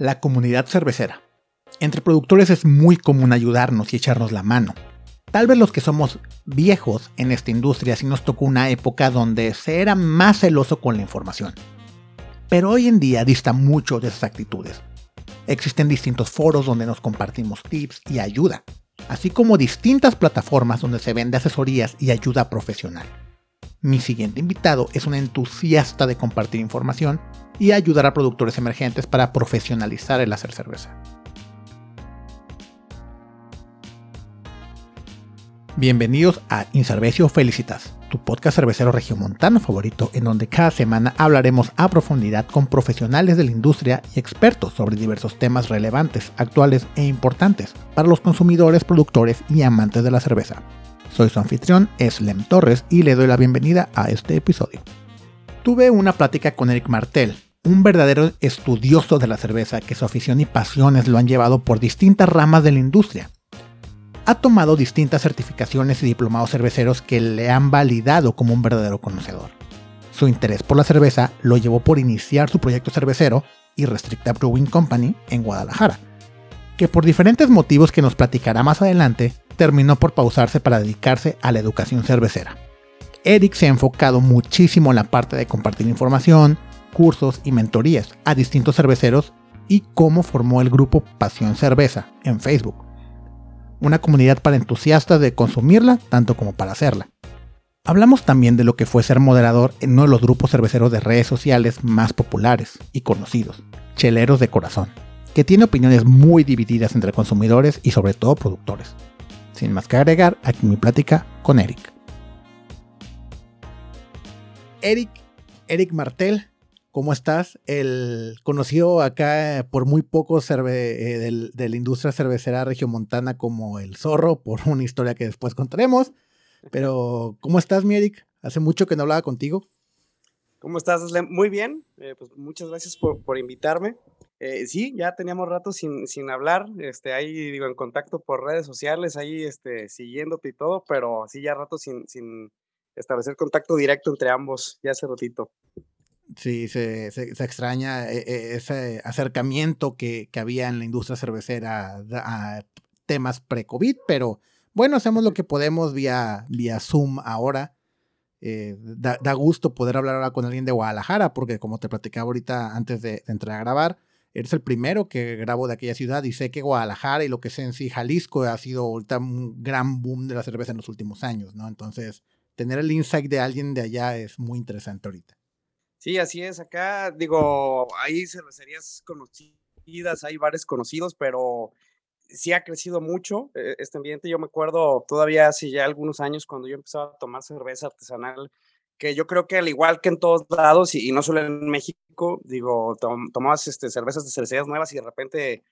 la comunidad cervecera. Entre productores es muy común ayudarnos y echarnos la mano. Tal vez los que somos viejos en esta industria sí nos tocó una época donde se era más celoso con la información. Pero hoy en día dista mucho de esas actitudes. Existen distintos foros donde nos compartimos tips y ayuda, así como distintas plataformas donde se vende asesorías y ayuda profesional. Mi siguiente invitado es un entusiasta de compartir información y ayudar a productores emergentes para profesionalizar el hacer cerveza. Bienvenidos a Incervecio Felicitas, tu podcast cervecero regiomontano favorito, en donde cada semana hablaremos a profundidad con profesionales de la industria y expertos sobre diversos temas relevantes, actuales e importantes para los consumidores, productores y amantes de la cerveza. Soy su anfitrión, Eslem Torres, y le doy la bienvenida a este episodio. Tuve una plática con Eric Martel, un verdadero estudioso de la cerveza que su afición y pasiones lo han llevado por distintas ramas de la industria ha tomado distintas certificaciones y diplomados cerveceros que le han validado como un verdadero conocedor. Su interés por la cerveza lo llevó por iniciar su proyecto cervecero y Restricta Brewing Company en Guadalajara, que por diferentes motivos que nos platicará más adelante, terminó por pausarse para dedicarse a la educación cervecera. Eric se ha enfocado muchísimo en la parte de compartir información, cursos y mentorías a distintos cerveceros y cómo formó el grupo Pasión Cerveza en Facebook, una comunidad para entusiastas de consumirla tanto como para hacerla. Hablamos también de lo que fue ser moderador en uno de los grupos cerveceros de redes sociales más populares y conocidos, Cheleros de Corazón, que tiene opiniones muy divididas entre consumidores y sobre todo productores. Sin más que agregar, aquí mi plática con Eric. Eric, Eric Martel, ¿Cómo estás? El conocido acá por muy poco eh, de la industria cervecera regiomontana como el zorro, por una historia que después contaremos. Pero, ¿cómo estás, mi Eric? Hace mucho que no hablaba contigo. ¿Cómo estás, Muy bien, eh, pues muchas gracias por, por invitarme. Eh, sí, ya teníamos rato sin, sin hablar, este, ahí digo, en contacto por redes sociales, ahí este, siguiéndote y todo, pero sí, ya rato sin, sin establecer contacto directo entre ambos, ya hace ratito. Sí, se, extraña eh, eh, ese acercamiento que, había en la industria cervecera a temas pre-COVID, pero bueno, hacemos lo que podemos vía, vía Zoom ahora. Eh, da, gusto poder hablar ahora con alguien de Guadalajara, porque como te platicaba ahorita antes de, entrar a grabar, eres el primero que grabo de aquella ciudad y sé que Guadalajara y lo que es en sí Jalisco ha sido ahorita un gran boom de la cerveza en los últimos años, ¿no? Entonces, tener el insight de alguien de allá es muy interesante ahorita. Sí, así es. Acá, digo, hay cervecerías conocidas, hay bares conocidos, pero sí ha crecido mucho eh, este ambiente. Yo me acuerdo todavía hace ya algunos años cuando yo empezaba a tomar cerveza artesanal, que yo creo que al igual que en todos lados, y, no solo en México, digo, tomabas este, cervezas de cervecerías nuevas y de repente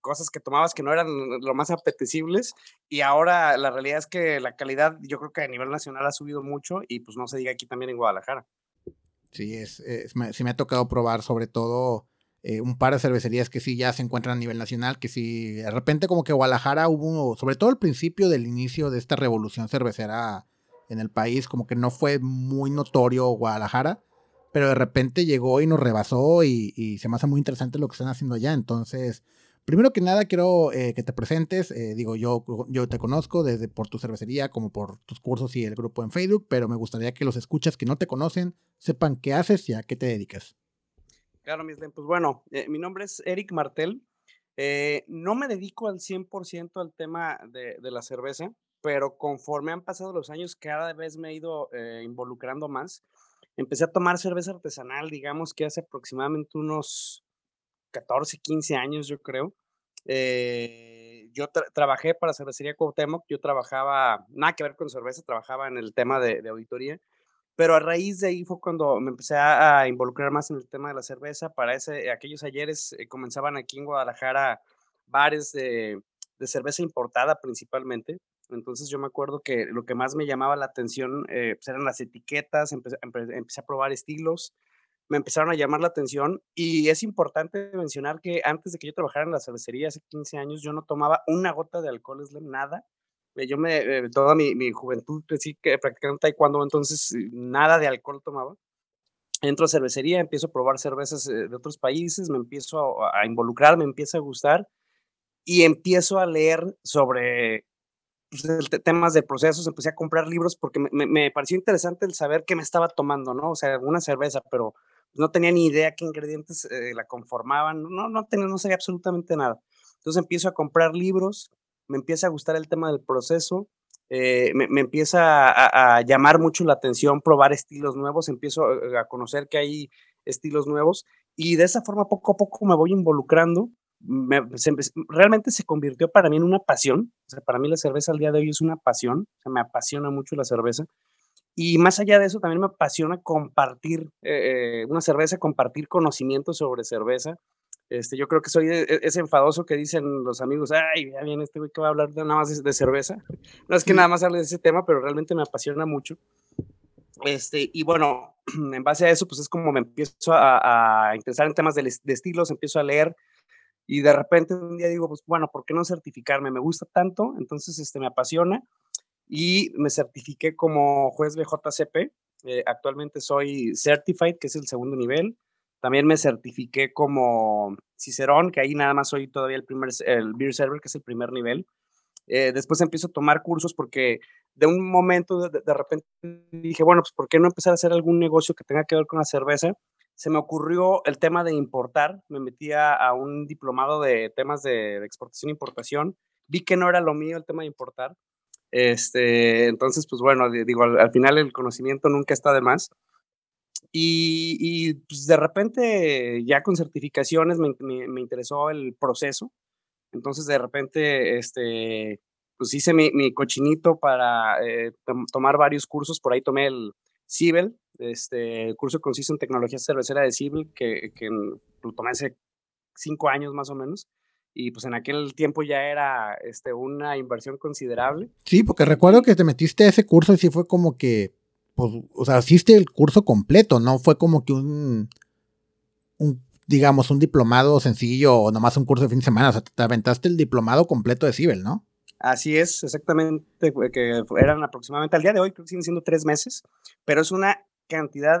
cosas que tomabas que no eran lo más apetecibles y ahora la realidad es que la calidad yo creo que a nivel nacional ha subido mucho y pues no se diga aquí también en Guadalajara. Sí, es, sí me ha tocado probar sobre todo eh, un par de cervecerías que sí ya se encuentran a nivel nacional, que sí, de repente como que Guadalajara hubo, sobre todo al principio del inicio de esta revolución cervecera en el país, como que no fue muy notorio Guadalajara, pero de repente llegó y nos rebasó y, y se me hace muy interesante lo que están haciendo allá, entonces Primero que nada, quiero eh, que te presentes. Eh, digo, yo, yo te conozco desde por tu cervecería, como por tus cursos y el grupo en Facebook, pero me gustaría que los escuchas que no te conocen sepan qué haces y a qué te dedicas. Claro, Mislen. Pues bueno, eh, mi nombre es Eric Martel. no me dedico al 100% al tema de, de, la cerveza, pero conforme han pasado los años, cada vez me he ido involucrando más. Empecé a tomar cerveza artesanal, digamos que hace aproximadamente unos 14, 15 años, yo creo. Eh, yo trabajé para Cervecería Cuauhtémoc, yo trabajaba, nada que ver con cerveza, trabajaba en el tema de, auditoría, pero a raíz de ahí fue cuando me empecé a, involucrar más en el tema de la cerveza. Para ese, aquellos ayeres eh, comenzaban aquí en Guadalajara bares de, cerveza importada principalmente. Entonces yo me acuerdo que lo que más me llamaba la atención eh, pues, eran las etiquetas, empecé, empecé, a probar estilos, me empezaron a llamar la atención y es importante mencionar que antes de que yo trabajara en la cervecería hace 15 años, yo no tomaba una gota de alcohol, es nada. Eh, yo me, eh, toda mi, mi juventud sí que practicando taekwondo, entonces nada de alcohol tomaba. entro a cervecería, empiezo a probar cervezas eh, de otros países, me empiezo a, involucrar, me empieza a gustar y empiezo a leer sobre pues, temas de procesos, empecé a comprar libros porque me, pareció interesante el saber qué me estaba tomando, ¿no? O sea, una cerveza, pero no tenía ni idea qué ingredientes eh, la conformaban, no, no, tenía, no sabía absolutamente nada. Entonces empiezo a comprar libros, me empieza a gustar el tema del proceso, eh, me, empieza a, llamar mucho la atención probar estilos nuevos, empiezo a conocer que hay estilos nuevos y de esa forma poco a poco me voy involucrando. realmente se convirtió para mí en una pasión. Para mí la cerveza al día de hoy es una pasión. O me apasiona mucho la cerveza. Y más allá de eso, también me apasiona compartir eh, una cerveza, compartir conocimientos sobre cerveza. Este, yo creo que soy e, e, ese enfadoso que dicen los amigos, ay, ya viene este güey que va a hablar de, nada más de, cerveza. No es que nada más hable de ese tema, pero realmente me apasiona mucho. Este, y bueno, en base a eso, pues es como me empiezo a, interesar en temas de, estilos, empiezo a leer y de repente un día digo, pues bueno, ¿por qué no certificarme? Me gusta tanto, entonces este, me apasiona y me certifiqué como juez BJCP. Eh, actualmente soy Certified, que es el segundo nivel. También me certifiqué como Cicerón, que ahí nada más soy todavía el primer, el Beer Server, que es el primer nivel. Eh, después empiezo a tomar cursos porque de un momento de, repente dije, bueno, pues ¿por qué no empezar a hacer algún negocio que tenga que ver con la cerveza? Se me ocurrió el tema de importar, me metí a, un diplomado de temas de, de exportación e importación, vi que no era lo mío el tema de importar, este, entonces, pues bueno, digo, al, final el conocimiento nunca está de más. Y, pues de repente, ya con certificaciones, me, me, interesó el proceso. Entonces, de repente, este, pues hice mi, cochinito para eh, tomar varios cursos. Por ahí tomé el CIBEL, este, el curso consiste en tecnología cervecera de CIBEL, que, que lo tomé hace cinco años más o menos y pues en aquel tiempo ya era este, una inversión considerable. Sí, porque recuerdo que te metiste a ese curso y sí fue como que, pues, o sea, hiciste el curso completo, no fue como que un, un, digamos, un diplomado sencillo o nomás un curso de fin de semana, o sea, te aventaste el diplomado completo de Cibel, ¿no? Así es, exactamente, que eran aproximadamente, al día de hoy creo que siguen siendo tres meses, pero es una cantidad,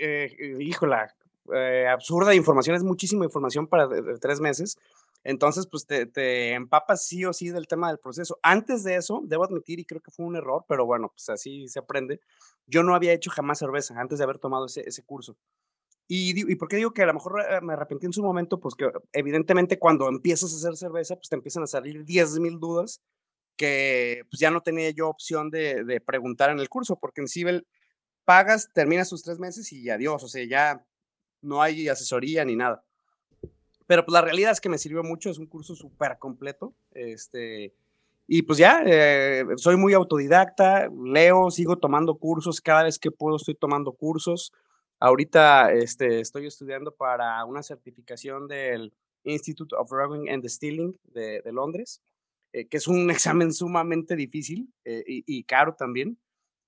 eh, híjola, eh, absurda de información, es muchísima información para tres meses. Entonces, pues te, empapas sí o sí del tema del proceso. Antes de eso, debo admitir, y creo que fue un error, pero bueno, pues así se aprende. Yo no había hecho jamás cerveza antes de haber tomado ese, curso. Y, y por qué digo que a lo mejor eh, me arrepentí en su momento? Pues que evidentemente cuando empiezas a hacer cerveza, pues te empiezan a salir 10 mil dudas que pues ya no tenía yo opción de, de preguntar en el curso, porque en Cibel pagas, terminas tus tres meses y adiós, o sea, ya no hay asesoría ni nada. Pero pues la realidad es que me sirvió mucho, es un curso súper completo. Este, y pues ya, eh, soy muy autodidacta, leo, sigo tomando cursos, cada vez que puedo estoy tomando cursos. Ahorita este, estoy estudiando para una certificación del Institute of Brewing and Distilling de, Londres, eh, que es un examen sumamente difícil eh, y, caro también.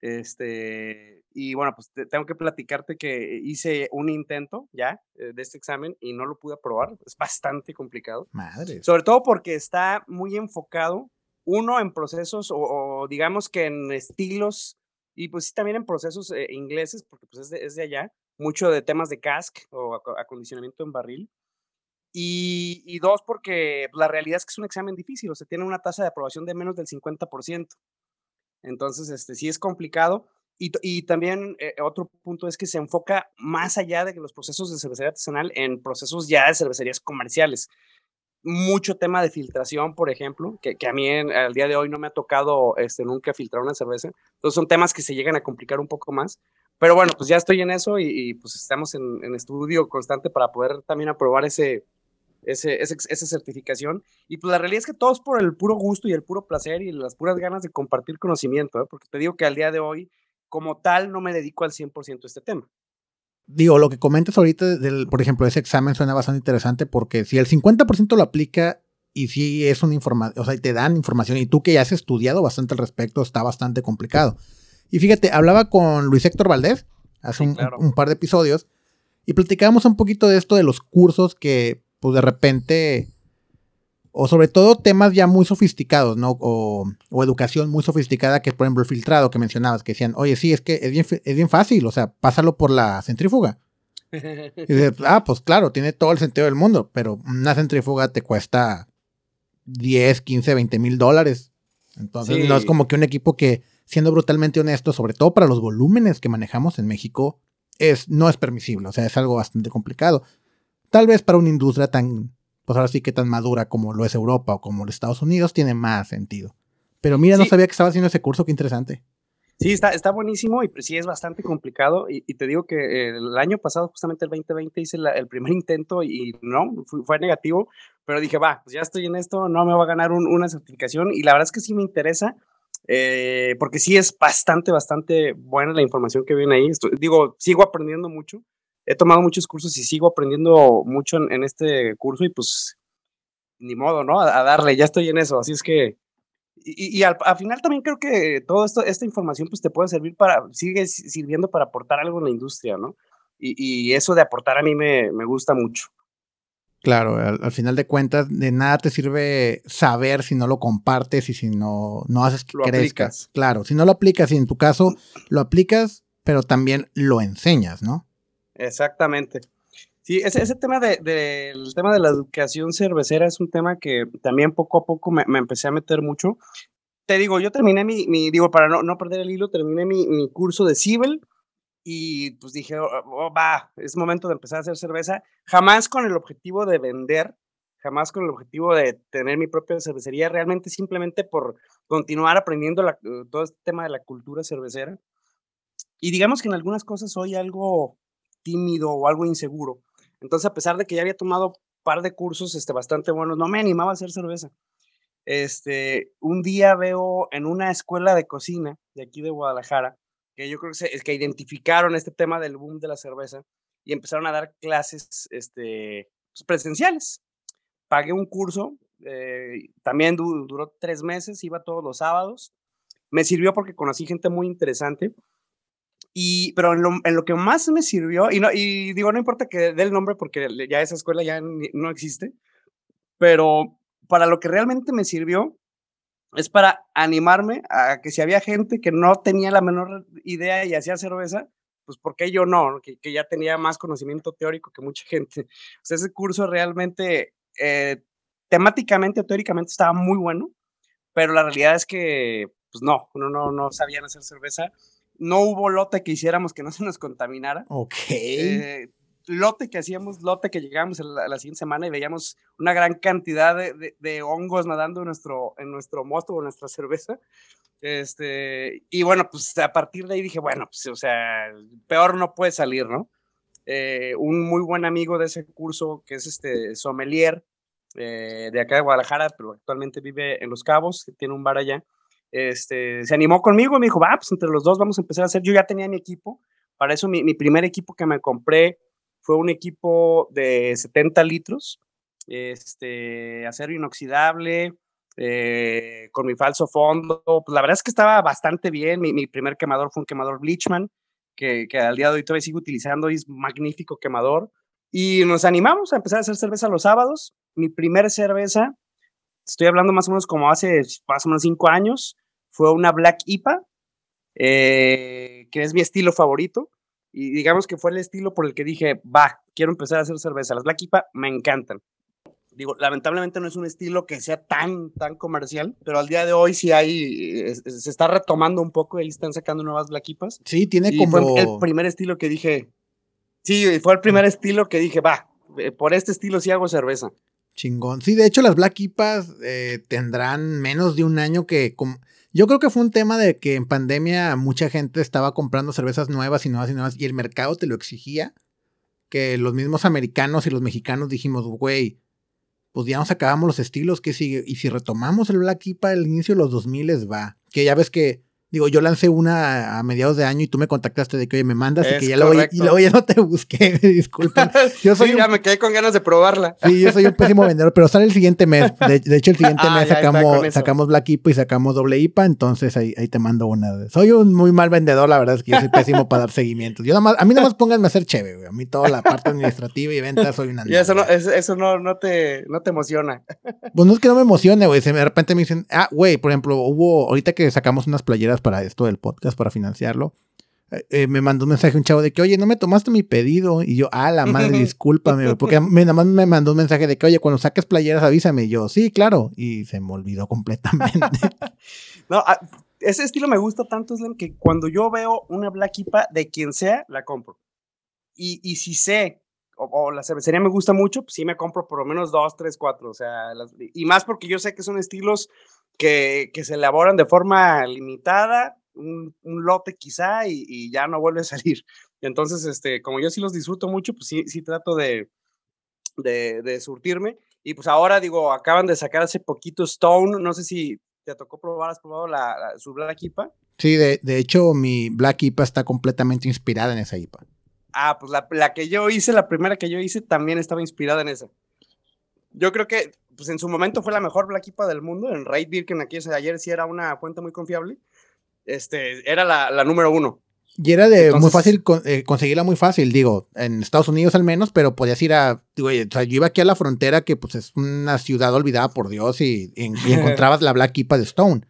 Este, y bueno, pues tengo que platicarte que hice un intento ya eh, de este examen y no lo pude aprobar. Es bastante complicado. Madre. Sobre todo porque está muy enfocado, uno, en procesos o, digamos que en estilos y pues sí también en procesos eh, ingleses, porque pues es de, es de, allá, mucho de temas de cask o acondicionamiento en barril. Y, y dos, porque la realidad es que es un examen difícil, o sea, tiene una tasa de aprobación de menos del 50%. Entonces, este, sí es complicado. Y, y también eh, otro punto es que se enfoca más allá de los procesos de cervecería artesanal en procesos ya de cervecerías comerciales. Mucho tema de filtración, por ejemplo, que, que a mí al día de hoy no me ha tocado este, nunca filtrar una cerveza. Entonces son temas que se llegan a complicar un poco más. Pero bueno, pues ya estoy en eso y, pues estamos en, en, estudio constante para poder también aprobar ese, ese, esa certificación. Y pues la realidad es que todo es por el puro gusto y el puro placer y las puras ganas de compartir conocimiento, ¿eh? porque te digo que al día de hoy, como tal, no me dedico al 100% a este tema. Digo, lo que comentas ahorita, del, por ejemplo, ese examen suena bastante interesante porque si el 50% lo aplica y si es una información, o sea, te dan información y tú que ya has estudiado bastante al respecto, está bastante complicado. Y fíjate, hablaba con Luis Héctor Valdés hace un, un, par de episodios y platicábamos un poquito de esto de los cursos que pues de repente, o sobre todo temas ya muy sofisticados, ¿no? O, educación muy sofisticada, que por ejemplo el filtrado que mencionabas, que decían, oye, sí, es que es bien, es bien fácil, o sea, pásalo por la centrífuga. Y dices, ah, pues claro, tiene todo el sentido del mundo, pero una centrífuga te cuesta 10, 15, 20 mil dólares. Entonces no es como que un equipo que, siendo brutalmente honesto, sobre todo para los volúmenes que manejamos en México, es, no es permisible, o sea, es algo bastante complicado. Tal vez para una industria tan pues ahora sí que tan madura como lo es Europa o como los Estados Unidos, tiene más sentido. Pero mira, no sabía que estaba haciendo ese curso, qué interesante. Sí, está, está buenísimo y pues, sí es bastante complicado. Y, te digo que el año pasado, justamente el 2020, hice el primer intento y no, fue, negativo, pero dije, va, pues ya estoy en esto, no me va a ganar una certificación y la verdad es que sí me interesa. Eh, porque sí es bastante, bastante buena la información que viene ahí. digo, sigo aprendiendo mucho he tomado muchos cursos y sigo aprendiendo mucho en, este curso y pues ni modo, ¿no? A, darle, ya estoy en eso, así es que... Y, al, final también creo que toda esta información pues te puede servir para, sigue sirviendo para aportar algo en la industria, ¿no? Y, eso de aportar a mí me, me gusta mucho. Claro, al, final de cuentas, de nada te sirve saber si no lo compartes y si no, no haces que crezca. Claro, si no lo aplicas y en tu caso lo aplicas, pero también lo enseñas, ¿no? Exactamente. Sí, ese, ese tema del de, tema de la educación cervecera es un tema que también poco a poco me, empecé a meter mucho. Te digo, yo terminé mi, mi digo, para no, no, perder el hilo, terminé mi, mi curso de Cibel y pues dije, oh, oh, va, es momento de empezar a hacer cerveza, jamás con el objetivo de vender, jamás con el objetivo de tener mi propia cervecería, realmente simplemente por continuar aprendiendo la, todo este tema de la cultura cervecera. Y digamos que en algunas cosas soy algo tímido o algo inseguro. Entonces, a pesar de que ya había tomado par de cursos este, bastante buenos, no me animaba a hacer cerveza. Este, un día veo en una escuela de cocina de aquí de Guadalajara, que yo creo que, es que identificaron este tema del boom de la cerveza y empezaron a dar clases este, pues, presenciales. Pagué un curso, eh, también duró tres meses, iba todos los sábados. Me sirvió porque conocí gente muy interesante y, pero en lo, en lo, que más me sirvió, y, no, y digo, no importa que dé el nombre porque ya esa escuela ya no existe, pero para lo que realmente me sirvió es para animarme a que si había gente que no tenía la menor idea y hacía cerveza, pues ¿por qué yo no? Que, que ya tenía más conocimiento teórico que mucha gente. O sea, ese curso realmente, eh, temáticamente teóricamente estaba muy bueno, pero la realidad es que, pues no, uno no, no sabían hacer cerveza no hubo lote que hiciéramos que no se nos contaminara. Ok. Eh, lote que hacíamos, lote que llegábamos la, la, siguiente semana y veíamos una gran cantidad de, hongos nadando en nuestro, en nuestro mosto o en nuestra cerveza. Este, y bueno, pues a partir de ahí dije, bueno, pues o sea, peor no puede salir, ¿no? Eh, un muy buen amigo de ese curso, que es este sommelier eh, de acá de Guadalajara, pero actualmente vive en Los Cabos, tiene un bar allá este, se animó conmigo, me dijo, va, pues entre los dos vamos a empezar a hacer. Yo ya tenía mi equipo, para eso mi, primer equipo que me compré fue un equipo de 70 litros, este, acero inoxidable, eh, con mi falso fondo. Pues la verdad es que estaba bastante bien. Mi, primer quemador fue un quemador Bleachman, que, que, al día de hoy todavía sigo utilizando y es magnífico quemador. Y nos animamos a empezar a hacer cerveza los sábados. Mi primer cerveza estoy hablando más o menos como hace más o menos cinco años, fue una Black IPA, eh, que es mi estilo favorito. Y digamos que fue el estilo por el que dije, va, quiero empezar a hacer cerveza. Las Black IPA me encantan. Digo, lamentablemente no es un estilo que sea tan, tan comercial, pero al día de hoy sí hay, se está retomando un poco y están sacando nuevas Black IPAs. Sí, tiene como... Fue el primer estilo que dije, sí, fue el primer estilo que dije, va, eh, por este estilo sí hago cerveza. Chingón. Sí, de hecho las Black IPAs eh, tendrán menos de un año que... Yo creo que fue un tema de que en pandemia mucha gente estaba comprando cervezas nuevas y nuevas y nuevas y el mercado te lo exigía. Que los mismos americanos y los mexicanos dijimos, güey, pues ya nos acabamos los estilos, ¿qué sigue? Y si retomamos el Black IPA al inicio de los 2000 va. Que ya ves que Digo, yo lancé una a mediados de año y tú me contactaste de que, oye, me mandas y que ya luego, y luego ya no te busqué, disculpa. Yo soy sí, ya me quedé con ganas de probarla. Sí, yo soy un pésimo vendedor, pero sale el siguiente mes. De, hecho, el siguiente ah, mes sacamos, sacamos Black IPA y sacamos doble IPA, entonces ahí, ahí te mando una. Soy un muy mal vendedor, la verdad es que yo soy pésimo para dar seguimientos. Yo nada más, a mí nada más pónganme a hacer chévere, güey. A mí toda la parte administrativa y ventas soy una... Y eso no, eso no, no, te, no te emociona. Pues no es que no me emocione, güey. De repente me dicen, ah, güey, por ejemplo, hubo, ahorita que sacamos unas playeras para esto del podcast, para financiarlo, eh, eh, me mandó un mensaje un chavo de que, oye, no me tomaste mi pedido. Y yo, ah, la madre, discúlpame, porque me, nada más me mandó un mensaje de que, oye, cuando saques playeras, avísame. Y yo, sí, claro. Y se me olvidó completamente. no, ah, ese estilo me gusta tanto, Slim, que cuando yo veo una Black IPA de quien sea, la compro. Y, y si sé o, la cervecería me gusta mucho, pues sí me compro por lo menos dos, tres, cuatro. O sea, y más porque yo sé que son estilos que, que se elaboran de forma limitada, un, un lote quizá, y, ya no vuelve a salir. Entonces, este, como yo sí los disfruto mucho, pues sí, sí trato de, de, de surtirme. Y pues ahora digo, acaban de sacar hace poquito Stone, no sé si te tocó probar, has probado la, su Black IPA. Sí, de, de hecho mi Black IPA está completamente inspirada en esa IPA. Ah, pues la, que yo hice, la primera que yo hice, también estaba inspirada en esa. Yo creo que, pues en su momento fue la mejor Black IPA del mundo. En Raid Birken aquí ayer sí era una fuente muy confiable. Este, era la, número uno. Y era de muy fácil eh, conseguirla muy fácil, digo, en Estados Unidos al menos, pero podías ir a, digo, o sea, yo iba aquí a la frontera que pues es una ciudad olvidada por Dios y, encontrabas la Black IPA de Stone.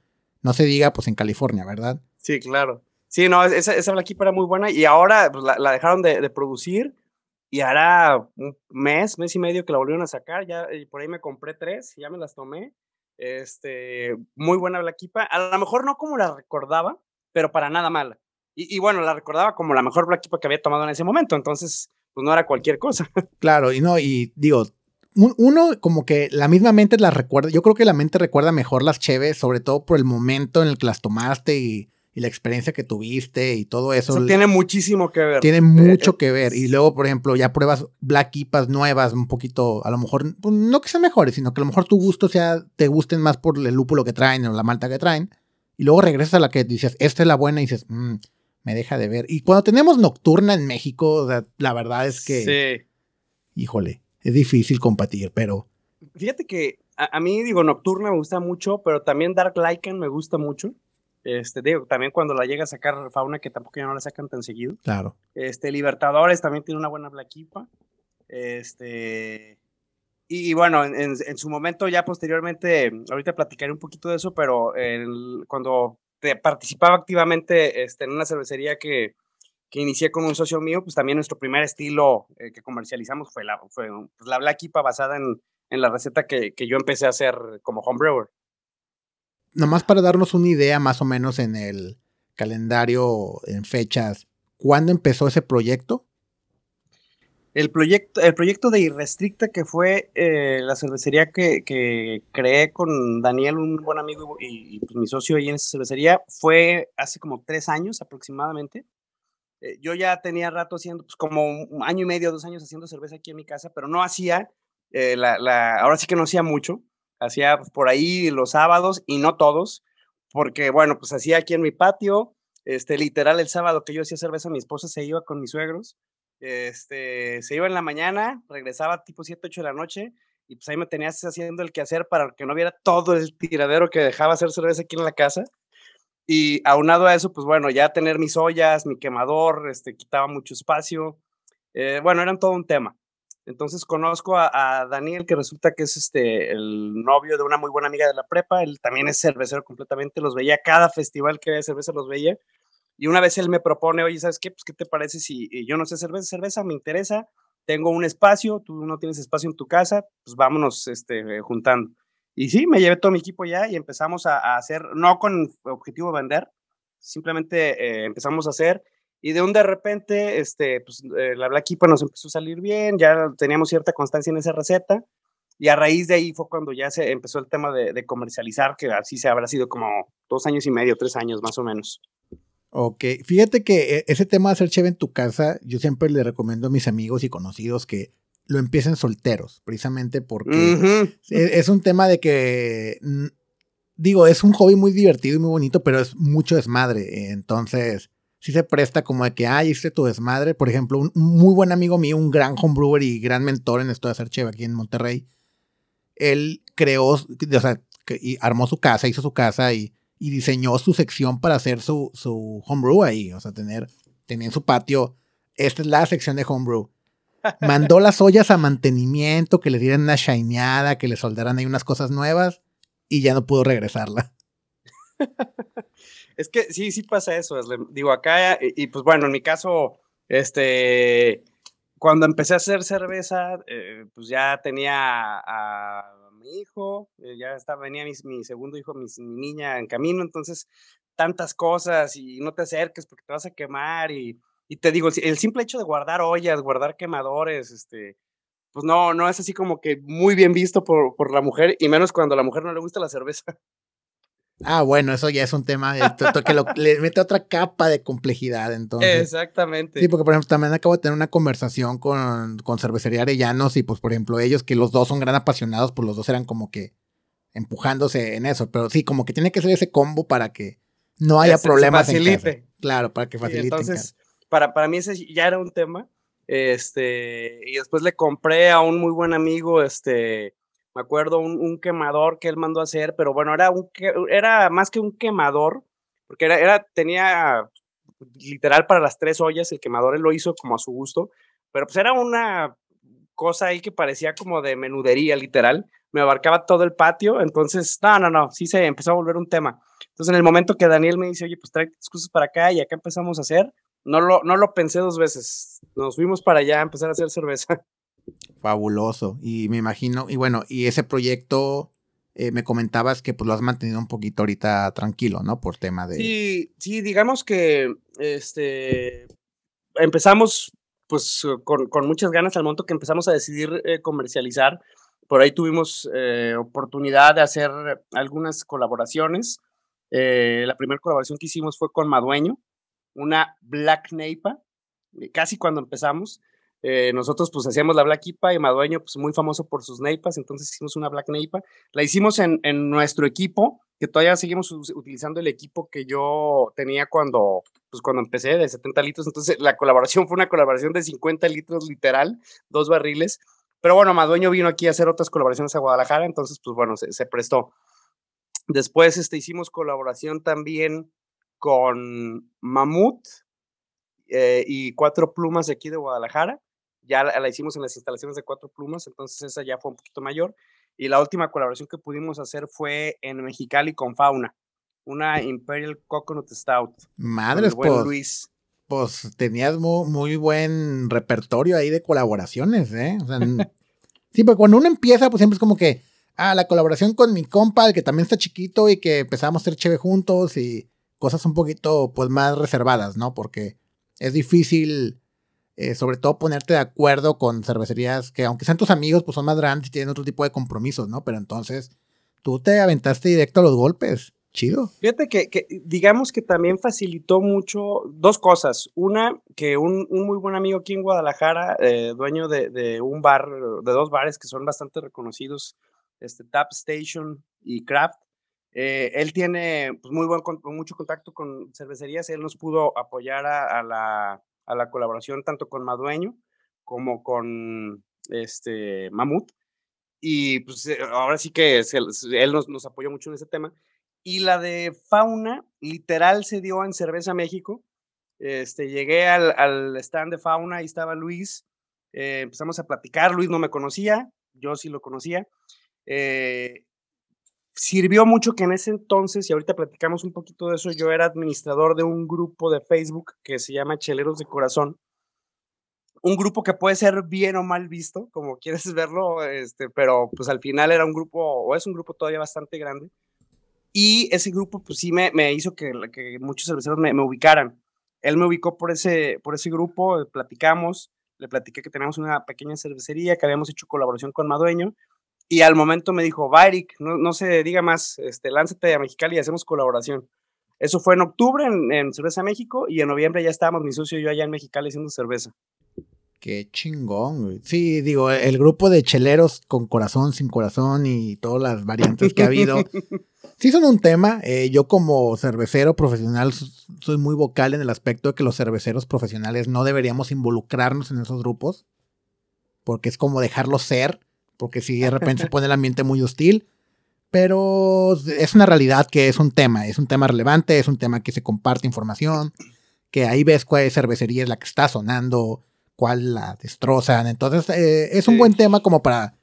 No se diga pues en California, ¿verdad? Sí, claro. Sí, no, esa, esa era muy buena y ahora pues, la, dejaron de, producir y hará un mes, mes y medio que la volvieron a sacar. Ya y por ahí me compré tres, ya me las tomé. Este, muy buena Black A lo mejor no como la recordaba, pero para nada mala. Y, bueno, la recordaba como la mejor Black que había tomado en ese momento, entonces pues no era cualquier cosa. Claro, y no, y digo, uno como que la misma mente la recuerda, yo creo que la mente recuerda mejor las cheves, sobre todo por el momento en el que las tomaste y y la experiencia que tuviste y todo eso. Eso tiene muchísimo que ver. Tiene mucho eh, que ver. Y luego, por ejemplo, ya pruebas Black IPAs nuevas, un poquito, a lo mejor, pues, no que sean mejores, sino que a lo mejor tu gusto sea, te gusten más por el lúpulo que traen o la malta que traen. Y luego regresas a la que dices, esta es la buena y dices, mmm, me deja de ver. Y cuando tenemos nocturna en México, la verdad es que, sí. híjole, es difícil compartir, pero... Fíjate que a, a, mí, digo, nocturna me gusta mucho, pero también Dark Lycan me gusta mucho. Este, digo, también cuando la llega a sacar Fauna, que tampoco ya no la sacan tan seguido. Claro. Este, Libertadores también tiene una buena Blaquipa. Este, y, bueno, en, su momento, ya posteriormente, ahorita platicaré un poquito de eso, pero cuando participaba activamente este, en una cervecería que, que inicié con un socio mío, pues también nuestro primer estilo eh, que comercializamos fue la, fue, pues, la Black basada en, en la receta que, que, yo empecé a hacer como homebrewer nomás para darnos una idea más o menos en el calendario, en fechas, ¿cuándo empezó ese proyecto? El proyecto, el proyecto de Irrestricta, que fue eh, la cervecería que, que, creé con Daniel, un buen amigo y, pues, mi socio ahí en esa cervecería, fue hace como tres años aproximadamente. Eh, yo ya tenía rato haciendo, pues como un año y medio, dos años haciendo cerveza aquí en mi casa, pero no hacía, eh, la, la, ahora sí que no hacía mucho hacía por ahí los sábados y no todos, porque bueno, pues hacía aquí en mi patio, este, literal el sábado que yo hacía cerveza, mi esposa se iba con mis suegros, este, se iba en la mañana, regresaba tipo 7, 8 de la noche, y pues ahí me tenías haciendo el quehacer para que no viera todo el tiradero que dejaba hacer cerveza aquí en la casa. Y aunado a eso, pues bueno, ya tener mis ollas, mi quemador, este, quitaba mucho espacio. Eh, bueno, eran todo un tema. Entonces conozco a, Daniel, que resulta que es este, el novio de una muy buena amiga de la prepa. Él también es cervecero completamente. Los veía cada festival que había cerveza, los veía. Y una vez él me propone, oye, ¿sabes qué? Pues, ¿qué te parece si yo no sé cerveza? Cerveza me interesa. Tengo un espacio, tú no tienes espacio en tu casa, pues vámonos este, juntando. Y sí, me llevé todo mi equipo ya y empezamos a, hacer, no con objetivo de vender, simplemente eh, empezamos a hacer y de un de repente, este, pues, eh, la Black IPA nos empezó a salir bien, ya teníamos cierta constancia en esa receta, y a raíz de ahí fue cuando ya se empezó el tema de, comercializar, que así se habrá sido como dos años y medio, tres años más o menos. Ok, fíjate que eh, ese tema de hacer cheve en tu casa, yo siempre le recomiendo a mis amigos y conocidos que lo empiecen solteros, precisamente porque e, es, un tema de que digo, es un hobby muy divertido y muy bonito, pero es mucho desmadre. Entonces, sí se presta como de que, ay, hice tu desmadre. Por ejemplo, un muy buen amigo mío, un gran homebrewer y gran mentor en esto de hacer cheve aquí en Monterrey, él creó, o sea, y armó su casa, hizo su casa y, y diseñó su sección para hacer su, su homebrew ahí. O sea, tener, tenía en su patio, esta es la sección de homebrew. Mandó las ollas a mantenimiento, que le dieran una shineada, que le soldaran ahí unas cosas nuevas y ya no pudo regresarla. es que sí, sí pasa eso. Digo, acá, y, pues bueno, en mi caso, este, cuando empecé a hacer cerveza, eh, pues ya tenía a, mi hijo, eh, ya estaba, venía mi, segundo hijo, mi, niña en camino, entonces tantas cosas y no te acerques porque te vas a quemar y, y te digo, el simple hecho de guardar ollas, guardar quemadores, este, pues no, no es así como que muy bien visto por, por la mujer, y menos cuando a la mujer no le gusta la cerveza. Ah, bueno, eso ya es un tema que le mete otra capa de complejidad, entonces. Exactamente. Sí, porque por ejemplo, también acabo de tener una conversación con, con Cervecería Arellanos y pues por ejemplo ellos que los dos son gran apasionados, pues los dos eran como que empujándose en eso, pero sí, como que tiene que ser ese combo para que no haya problemas. Facilite. Claro, para que facilite. entonces, para, para mí ese ya era un tema este, y después le compré a un muy buen amigo, este, me acuerdo, un, quemador que él mandó a hacer, pero bueno, era, un, era más que un quemador, porque era, tenía literal para las tres ollas, el quemador él lo hizo como a su gusto, pero pues era una cosa ahí que parecía como de menudería, literal, me abarcaba todo el patio, entonces, no, no, no, sí se empezó a volver un tema. Entonces, en el momento que Daniel me dice, oye, pues trae tus para acá y acá empezamos a hacer, no lo, no lo pensé dos veces. Nos fuimos para allá a empezar a hacer cerveza. Fabuloso. Y me imagino, y bueno, y ese proyecto eh, me comentabas que pues lo has mantenido un poquito ahorita tranquilo, ¿no? Por tema de. Sí, sí, digamos que este empezamos pues con, muchas ganas al momento que empezamos a decidir eh, comercializar. Por ahí tuvimos eh, oportunidad de hacer algunas colaboraciones. la primera colaboración que hicimos fue con Madueño, una Black Neipa, casi cuando empezamos. Eh, nosotros pues hacíamos la Black Ipa y Madueño pues muy famoso por sus neipas, entonces hicimos una Black Neipa. La hicimos en, en nuestro equipo, que todavía seguimos utilizando el equipo que yo tenía cuando, pues cuando empecé de 70 litros, entonces la colaboración fue una colaboración de 50 litros literal, dos barriles. Pero bueno, Madueño vino aquí a hacer otras colaboraciones a Guadalajara, entonces pues bueno, se, prestó. Después este, hicimos colaboración también con Mamut eh, y Cuatro Plumas de aquí de Guadalajara. Ya la, hicimos en las instalaciones de Cuatro Plumas, entonces esa ya fue un poquito mayor. Y la última colaboración que pudimos hacer fue en Mexicali con Fauna, una Imperial Coconut Stout. Madres, pues, Luis. Pues tenías muy, buen repertorio ahí de colaboraciones, ¿eh? sí, porque cuando uno empieza, pues siempre es como que, ah, la colaboración con mi compa, el que también está chiquito y que empezamos a ser chévere juntos y cosas un poquito pues más reservadas, ¿no? Porque es difícil, eh, sobre todo ponerte de acuerdo con cervecerías que aunque sean tus amigos, pues son más grandes y tienen otro tipo de compromisos, ¿no? Pero entonces tú te aventaste directo a los golpes. Chido. Fíjate que, digamos que también facilitó mucho dos cosas. Una, que un, muy buen amigo aquí en Guadalajara, eh, dueño de, un bar, de dos bares que son bastante reconocidos, este Tap Station y Craft, eh, él tiene pues, muy buen, mucho contacto con cervecerías, él nos pudo apoyar a, la, a la, colaboración tanto con Madueño como con este, Mamut. Y pues eh, ahora sí que él nos, nos, apoyó mucho en ese tema. Y la de Fauna, literal, se dio en Cerveza México. Este, llegué al, al stand de Fauna, y estaba Luis, eh, empezamos a platicar, Luis no me conocía, yo sí lo conocía. Eh, sirvió mucho que en ese entonces, y ahorita platicamos un poquito de eso, yo era administrador de un grupo de Facebook que se llama Cheleros de Corazón. Un grupo que puede ser bien o mal visto, como quieres verlo, este, pero pues al final era un grupo, o es un grupo todavía bastante grande. Y ese grupo, pues sí me, me hizo que, que muchos cerveceros me, me, ubicaran. Él me ubicó por ese, por ese grupo, platicamos, le platiqué que teníamos una pequeña cervecería, que habíamos hecho colaboración con Madueño, y al momento me dijo, va no, no se diga más, este, lánzate a Mexicali y hacemos colaboración. Eso fue en octubre en, Cerveza México y en noviembre ya estábamos mi socio y yo allá en Mexicali haciendo cerveza. Qué chingón, Sí, digo, el grupo de cheleros con corazón, sin corazón y todas las variantes que ha habido. sí son un tema. Eh, yo como cervecero profesional soy muy vocal en el aspecto de que los cerveceros profesionales no deberíamos involucrarnos en esos grupos. Porque es como dejarlos ser. Porque si de repente se pone el ambiente muy hostil. Pero es una realidad que es un tema. Es un tema relevante, es un tema que se comparte información. Que ahí ves cuál cervecería es la que está sonando cuál la destrozan. Entonces, eh, es un buen tema como para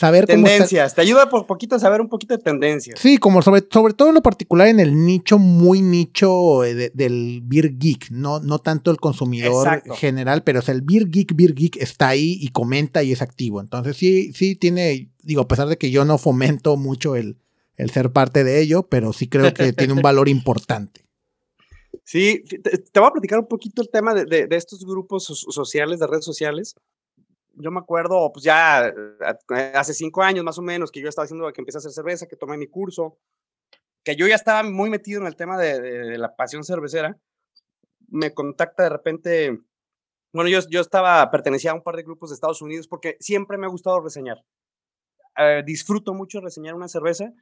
saber tendencias. Te ayuda por poquito a saber un poquito de tendencias. Sí, como sobre, sobre todo en lo particular en el nicho, muy nicho eh, del beer geek, no, no tanto el consumidor general, pero es el beer geek, beer geek está ahí y comenta y es activo. Entonces, sí, sí tiene, digo, a pesar de que yo no fomento mucho el, el ser parte de ello, pero sí creo que tiene un valor importante. Sí, te, voy a platicar un poquito el tema de, estos grupos sociales, de redes sociales. Yo me acuerdo, pues ya eh, hace cinco años más o menos, que yo estaba haciendo que empecé a hacer cerveza, que tomé mi curso, que yo ya estaba muy metido en el tema de, la pasión cervecera. Me contacta de repente, bueno, yo, yo estaba, pertenecía a un par de grupos de Estados Unidos porque siempre me ha gustado reseñar. Eh, disfruto mucho reseñar una cerveza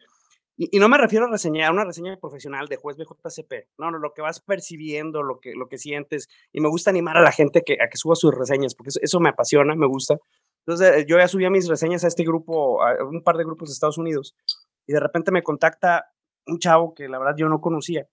y, no me refiero a reseñar, una reseña profesional de juez BJCP, no, no, lo que vas percibiendo, lo que, lo que sientes, y me gusta animar a la gente que, a que suba sus reseñas, porque eso, me apasiona, me gusta. Entonces, yo ya subía mis reseñas a este grupo, a un par de grupos de Estados Unidos, y de repente me contacta un chavo que la verdad yo no conocía.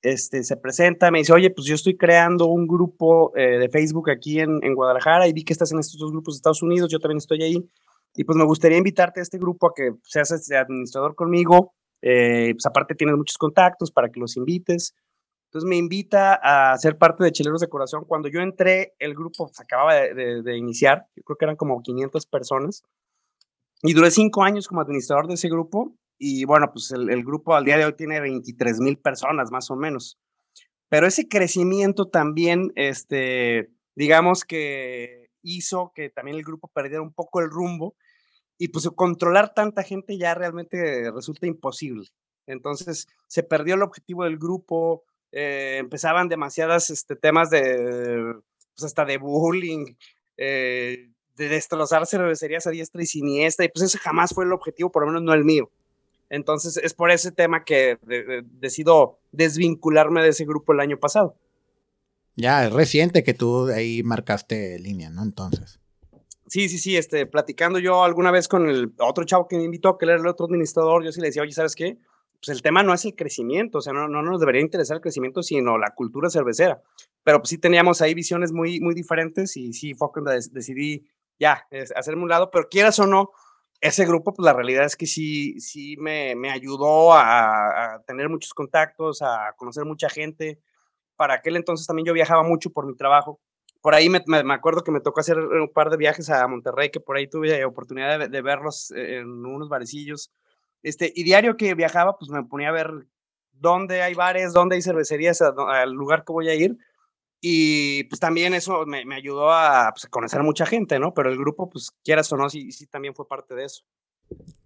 Este, se presenta, me dice, oye, pues yo estoy creando un grupo eh, de Facebook aquí en, en Guadalajara y vi que estás en estos dos grupos de Estados Unidos, yo también estoy ahí y pues me gustaría invitarte a este grupo a que seas este administrador conmigo. Eh, pues aparte tienes muchos contactos para que los invites. Entonces me invita a ser parte de Chileros de Corazón. Cuando yo entré, el grupo se acababa de, iniciar, yo creo que eran como 500 personas. Y duré cinco años como administrador de ese grupo. Y bueno, pues el, el grupo al día de hoy tiene 23 mil personas más o menos. Pero ese crecimiento también, este, digamos que hizo que también el grupo perdiera un poco el rumbo y pues controlar tanta gente ya realmente resulta imposible. Entonces se perdió el objetivo del grupo, eh, empezaban demasiadas este, temas de, pues hasta de bullying, eh, de destrozar cervecerías a diestra y siniestra, y pues ese jamás fue el objetivo, por lo menos no el mío. Entonces es por ese tema que decido desvincularme de ese grupo el año pasado. Ya, es reciente que tú ahí marcaste línea, ¿no? Entonces. Sí, sí, sí, este, platicando yo alguna vez con el otro chavo que me invitó, que era el otro administrador, yo sí le decía, oye, ¿sabes qué? Pues el tema no es el crecimiento, o sea, no, no nos debería interesar el crecimiento, sino la cultura cervecera. Pero pues sí teníamos ahí visiones muy, muy diferentes y sí cuando decidí ya hacerme un lado, pero quieras o no, ese grupo, pues la realidad es que sí, sí me, me ayudó a, tener muchos contactos, a conocer mucha gente. Para aquel entonces también yo viajaba mucho por mi trabajo por ahí me, me, acuerdo que me tocó hacer un par de viajes a Monterrey, que por ahí tuve oportunidad de, verlos en unos barecillos. Este, y diario que viajaba, pues me ponía a ver dónde hay bares, dónde hay cervecerías, al lugar que voy a ir. Y pues también eso me, me ayudó a pues, conocer a mucha gente, ¿no? Pero el grupo, pues quieras o no, sí, sí también fue parte de eso.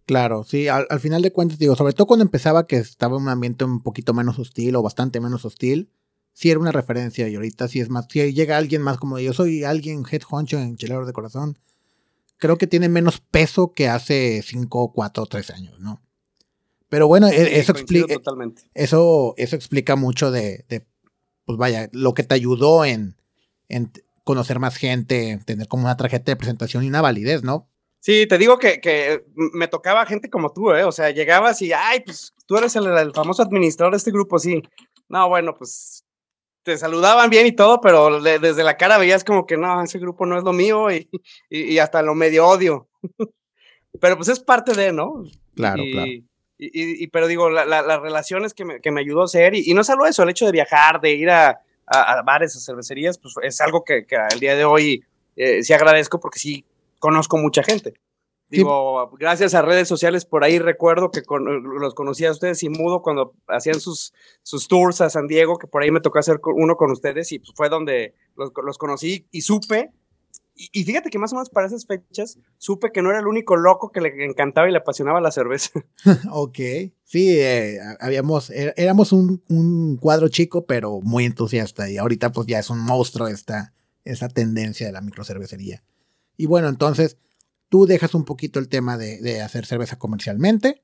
Claro, sí, al, al, final de cuentas, digo, sobre todo cuando empezaba que estaba en un ambiente un poquito menos hostil o bastante menos hostil, sí era una referencia y ahorita sí es más, si llega alguien más como yo soy alguien head honcho en Chilero de Corazón, creo que tiene menos peso que hace 5, 4, 3 años, ¿no? Pero bueno, e, eso, explica, eso, eso explica mucho de, pues vaya, lo que te ayudó en, en conocer más gente, tener como una tarjeta de presentación y una validez, ¿no? Sí, te digo que, que, me tocaba gente como tú, ¿eh? O sea, llegabas y, ay, pues tú eres el, el, famoso administrador de este grupo, sí. No, bueno, pues te saludaban bien y todo, pero desde la cara veías como que no, ese grupo no es lo mío y, y, hasta lo medio odio. pero pues es parte de, ¿no? Claro, claro. Y, pero digo, las relaciones que me, que me, ayudó a hacer, y, no solo eso, el hecho de viajar, de ir a, a, bares, a cervecerías, pues es algo que, que al día de hoy eh, sí agradezco porque sí conozco mucha gente. Digo, gracias a redes sociales, por ahí recuerdo que los conocía a ustedes y mudo cuando hacían sus, sus tours a San Diego, que por ahí me tocó hacer uno con ustedes y pues fue donde los, los conocí y supe. Y, fíjate que más o menos para esas fechas supe que no era el único loco que le encantaba y le apasionaba la cerveza. ok, sí, eh, habíamos, er, éramos un, un, cuadro chico, pero muy entusiasta y ahorita pues ya es un monstruo esta, tendencia de la microcervecería. Y bueno, entonces tú dejas un poquito el tema de, hacer cerveza comercialmente.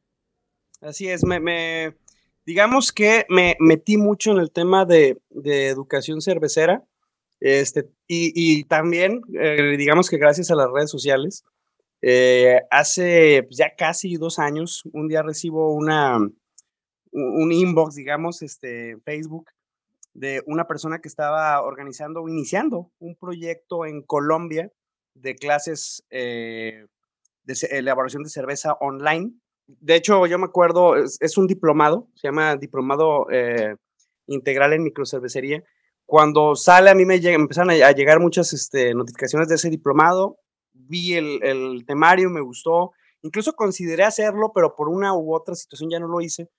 Así es, me, digamos que me metí mucho en el tema de, educación cervecera. Este, y, también, eh, digamos que gracias a las redes sociales, eh, hace pues, ya casi dos años, un día recibo una, un inbox, digamos, este, Facebook, de una persona que estaba organizando o iniciando un proyecto en Colombia de clases eh, de elaboración de cerveza online. De hecho, yo me acuerdo, es, un diplomado, se llama Diplomado eh, Integral en Microcervecería. Cuando sale, a mí me empezaron a, llegar muchas este, notificaciones de ese diplomado. Vi el, el temario, me gustó. Incluso consideré hacerlo, pero por una u otra situación ya no lo hice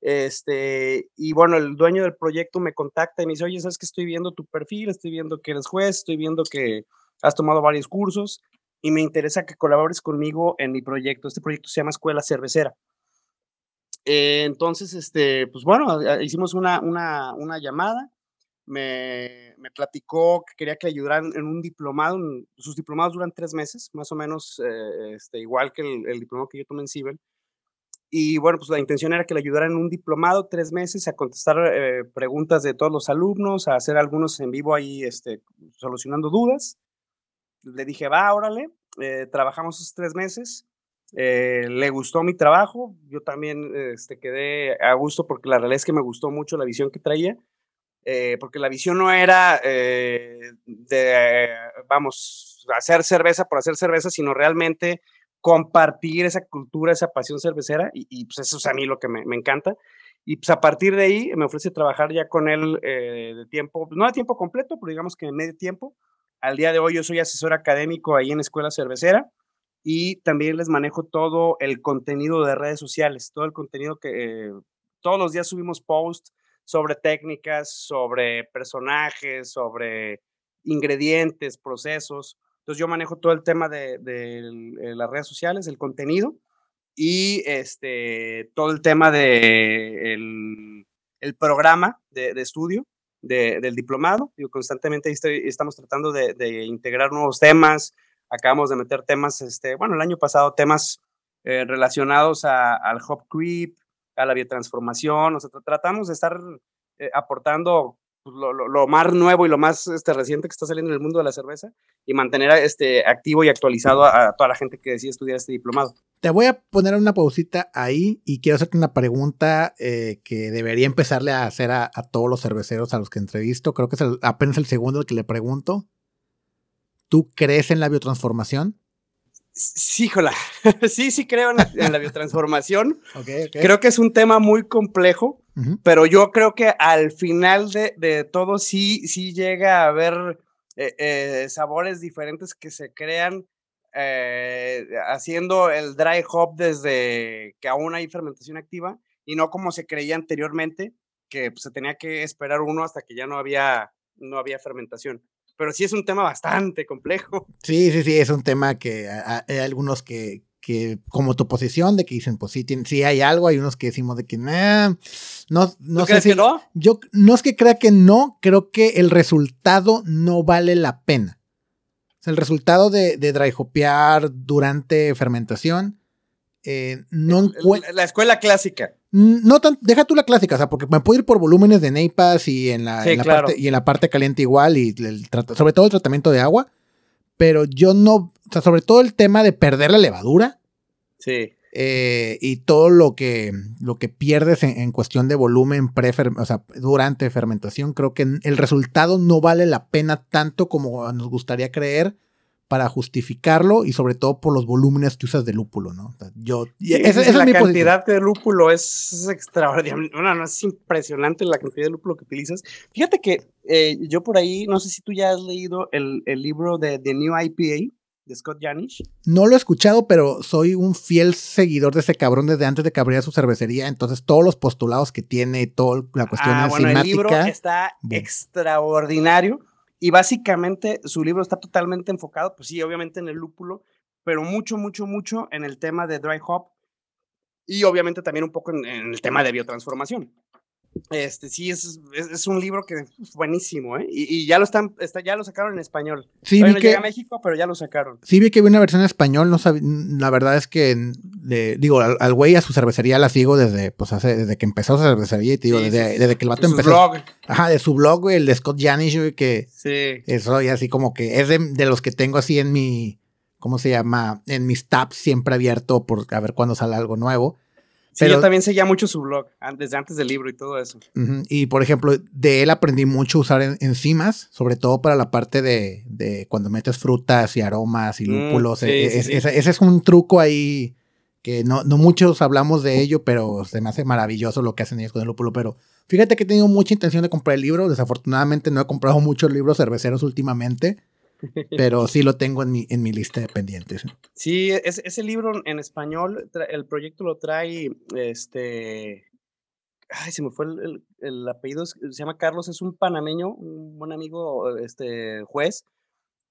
este, y bueno, el dueño del proyecto me contacta y me dice, oye, sabes que estoy viendo tu perfil, estoy viendo que eres juez, estoy viendo que has tomado varios cursos y me interesa que colabores conmigo en mi proyecto. Este proyecto se llama Escuela Cervecera. Eh, entonces, este, pues bueno, hicimos una, una, una llamada, me, me, platicó que quería que le ayudaran en un diplomado, sus diplomados duran tres meses, más o menos eh, este, igual que el, el diplomado que yo tomé en Cibel. Y bueno, pues la intención era que le ayudaran en un diplomado tres meses a contestar eh, preguntas de todos los alumnos, a hacer algunos en vivo ahí este, solucionando dudas. Le dije, va, órale, eh, trabajamos esos tres meses. Eh, le gustó mi trabajo, yo también este, quedé a gusto porque la realidad es que me gustó mucho la visión que traía, porque la visión no era de, vamos, hacer cerveza por hacer cerveza, sino realmente compartir esa cultura, esa pasión cervecera, y, pues eso es a mí lo que me, encanta. Y pues a partir de ahí me ofrece trabajar ya con él eh, de tiempo, no de tiempo completo, pero digamos que medio tiempo. Al día de hoy yo soy asesor académico ahí en Escuela Cervecera y también les manejo todo el contenido de redes sociales, todo el contenido que eh, todos los días subimos posts sobre técnicas, sobre personajes, sobre ingredientes, procesos. Entonces yo manejo todo el tema de, eh, las redes sociales, el contenido y este, todo el tema del de el programa de, estudio del diplomado. Yo constantemente estamos tratando de, integrar nuevos temas. Acabamos de meter temas, este, bueno, el año pasado temas eh, relacionados al hop creep, a la biotransformación. O sea, tratamos de estar eh, aportando pues, lo, más nuevo y lo más este, reciente que está saliendo en el mundo de la cerveza y mantener este, activo y actualizado a, toda la gente que decide estudiar este diplomado. Te voy a poner una pausita ahí y quiero hacerte una pregunta eh, que debería empezarle a hacer a, todos los cerveceros a los que entrevisto. Creo que es apenas el segundo el que le pregunto. ¿Tú crees en la biotransformación? Sí, jola. sí, sí creo en la, biotransformación. Creo que es un tema muy complejo, pero yo creo que al final de, todo sí, sí llega a haber eh, eh, sabores diferentes que se crean eh, haciendo el dry hop desde que aún hay fermentación activa y no como se creía anteriormente, que pues, se tenía que esperar uno hasta que ya no había, no había fermentación pero sí es un tema bastante complejo. Sí, sí, sí, es un tema que hay algunos que, que como tu posición, de que dicen, pues sí, sí hay algo, hay unos que decimos de que no, no sé si... Que no? Yo no es que crea que no, creo que el resultado no vale la pena. El resultado de, de dry hopear durante fermentación, eh, no La escuela clásica. No tan, deja tú la clásica, o sea, porque me puedo ir por volúmenes de neipas y en la, parte, y en la parte caliente igual, y sobre todo el tratamiento de agua. Pero yo no, o sea, sobre todo el tema de perder la levadura. Sí. Eh, y todo lo que, lo que pierdes en, cuestión de volumen pre o sea, durante fermentación, creo que el resultado no vale la pena tanto como nos gustaría creer para justificarlo y sobre todo por los volúmenes que usas de lúpulo, ¿no? yo, esa, la cantidad de lúpulo es extraordinaria, no, es impresionante la cantidad de lúpulo que utilizas. Fíjate que eh, yo por ahí, no sé si tú ya has leído el, libro de The New IPA de Scott Janish. No lo he escuchado, pero soy un fiel seguidor de ese cabrón desde antes de que abriera su cervecería. Entonces, todos los postulados que tiene, toda la cuestión ah, bueno, El libro está extraordinario. Y básicamente su libro está totalmente enfocado, pues sí, obviamente en el lúpulo, pero mucho, mucho, mucho en el tema de dry hop y obviamente también un poco en, el tema de biotransformación. Este, sí, es, es, un libro que es buenísimo, ¿eh? Y, ya lo están, está, ya lo sacaron en español. Sí, vi no que, a México, pero ya lo sacaron. Sí, vi que vi una versión en español, no la verdad es que, digo, al, güey a su cervecería la sigo desde, pues hace, desde que empezó su cervecería, y te digo, desde, desde, que el vato de empezó. Su blog. Ajá, de su blog, güey, el de Scott Janish, güey, que. Sí. Eso, y así como que es de, de los que tengo así en mi, ¿cómo se llama? En mis tabs siempre abierto por a ver cuándo sale algo nuevo. Sí, yo también seguía mucho su blog, desde antes del libro y todo eso. y por ejemplo, de él aprendí mucho a usar enzimas, sobre todo para la parte de, de cuando metes frutas y aromas y mm, lúpulos. E, e, ese es un truco ahí que no, no muchos hablamos de ello, pero se me hace maravilloso lo que hacen ellos con el lúpulo. Pero fíjate que he tenido mucha intención de comprar el libro. Desafortunadamente no he comprado muchos libros cerveceros últimamente pero sí lo tengo en mi, en mi lista de pendientes. Sí, ese libro en español, el proyecto lo trae, este, ay, se me fue el, apellido, se llama Carlos, es un panameño, un buen amigo, este, juez,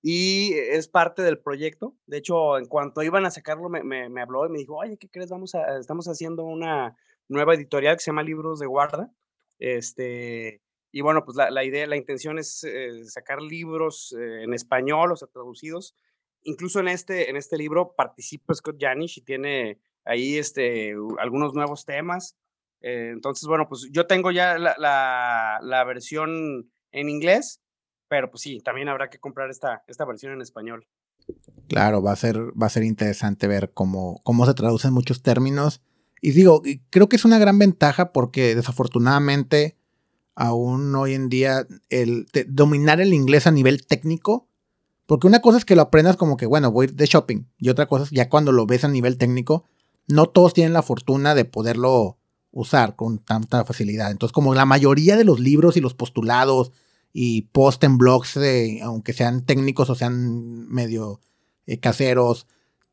y es parte del proyecto. De hecho, en cuanto iban a sacarlo, me, me, habló y me dijo, oye, ¿qué crees? Vamos a, estamos haciendo una nueva editorial que se llama Libros de Guarda, este, y bueno, pues la, idea, la intención es eh, sacar libros eh, en español, o sea, traducidos. Incluso en este, en este libro participa Scott Janish y tiene ahí este, algunos nuevos temas. Eh, entonces, bueno, pues yo tengo ya la, la, versión en inglés, pero pues sí, también habrá que comprar esta, esta versión en español. Claro, va a ser, va a ser interesante ver cómo, cómo se traducen muchos términos. Y digo, creo que es una gran ventaja porque desafortunadamente aún hoy en día el dominar el inglés a nivel técnico. Porque una cosa es que lo aprendas como que, bueno, voy de shopping. Y otra cosa es ya cuando lo ves a nivel técnico, no todos tienen la fortuna de poderlo usar con tanta facilidad. Entonces, como la mayoría de los libros y los postulados y post en blogs, aunque sean técnicos o sean medio eh, caseros,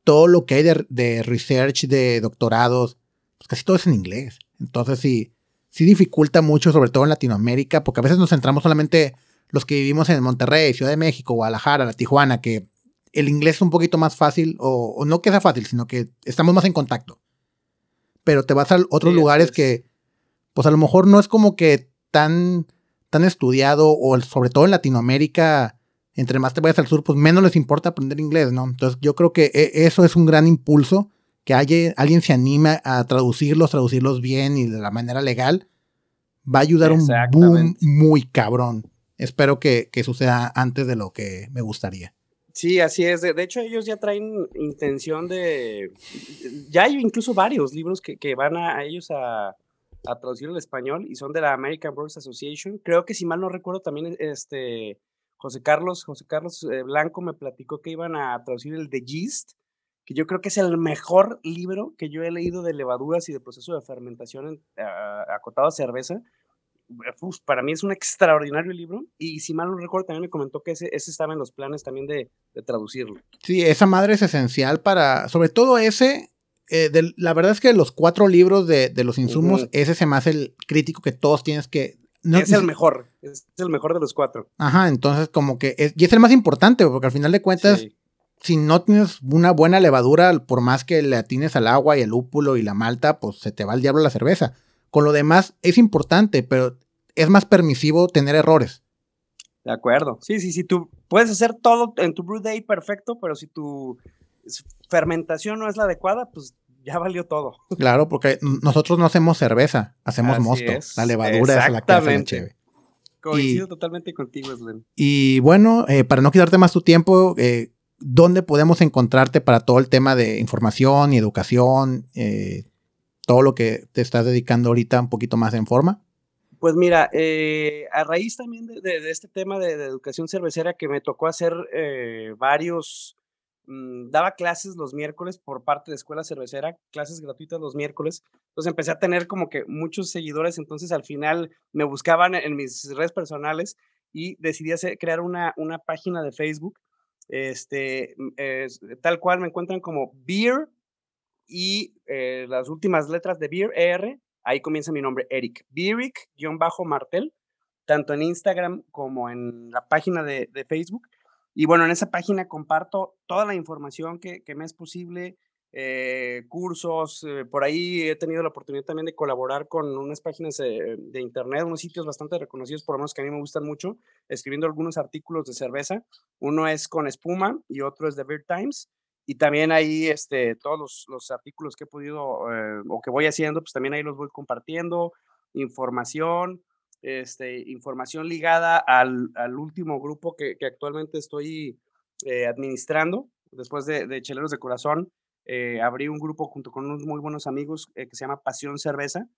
todo lo que hay de, de, research, de doctorados, pues casi todo es en inglés. Entonces, sí, sí dificulta mucho, sobre todo en Latinoamérica, porque a veces nos centramos solamente los que vivimos en Monterrey, Ciudad de México, Guadalajara, la Tijuana, que el inglés es un poquito más fácil, o, no que sea fácil, sino que estamos más en contacto. Pero te vas a otros lugares que, pues a lo mejor no es como que tan, tan estudiado, o sobre todo en Latinoamérica, entre más te vayas al sur, pues menos les importa aprender inglés, ¿no? Entonces yo creo que e, eso es un gran impulso que alguien se anime a traducirlos, traducirlos bien y de la manera legal, va a ayudar un boom muy cabrón. Espero que, suceda antes de lo que me gustaría. Sí, así es. De, hecho, ellos ya traen intención de. Ya hay incluso varios libros que, van a, ellos a, traducir al español y son de la American Books Association. Creo que si mal no recuerdo, también este José Carlos, José Carlos eh, Blanco me platicó que iban a traducir el The Gist, que yo creo que es el mejor libro que yo he leído de levaduras y de proceso de fermentación acotado a cerveza. para mí es un extraordinario libro y si mal no recuerdo también me comentó que ese, estaba en los planes también de, traducirlo. Sí, esa madre es esencial para, sobre todo ese, eh, la verdad es que los cuatro libros de, los insumos, ese se me hace el crítico que todos tienes que... es el mejor, es el mejor de los cuatro. Ajá, entonces como que, es, y es el más importante, porque al final de cuentas si no tienes una buena levadura, por más que le atines al agua y el lúpulo y la malta, pues se te va el diablo la cerveza. Con lo demás es importante, pero es más permisivo tener errores. De acuerdo. Sí, sí, sí, tú puedes hacer todo en tu brew day perfecto, pero si tu fermentación no es la adecuada, pues ya valió todo. Claro, porque nosotros no hacemos cerveza, hacemos mosto. La levadura es la que hace la cheve. Coincido totalmente contigo, Slen. Y bueno, eh, para no quitarte más tu tiempo, eh, ¿dónde podemos encontrarte para todo el tema de información y educación? Eh, todo lo que te estás dedicando ahorita un poquito más en forma. Pues mira, eh, a raíz también de, este tema de, educación cervecera que me tocó hacer eh, varios, mm, daba clases los miércoles por parte de Escuela Cervecera, clases gratuitas los miércoles. Entonces empecé a tener como que muchos seguidores, entonces al final me buscaban en mis redes personales y decidí hacer, crear una, una página de Facebook este, tal cual me encuentran como Beer y eh, las últimas letras de Beer, ER, ahí comienza mi nombre, Eric. Beeric-Martel, tanto en Instagram como en la página de, Facebook. Y bueno, en esa página comparto toda la información que, me es posible, eh, cursos. eh, por ahí he tenido la oportunidad también de colaborar con unas páginas eh, de internet, unos sitios bastante reconocidos, por lo menos que a mí me gustan mucho, escribiendo algunos artículos de cerveza. Uno es con espuma y otro es de Beer Times. Y también ahí este, todos los, los artículos que he podido eh, o que voy haciendo, pues también ahí los voy compartiendo, información, este, información ligada al, al último grupo que, que actualmente estoy eh, administrando, después de, de Cheleros de Corazón, eh, abrí un grupo junto con unos muy buenos amigos eh, que se llama Pasión Cerveza.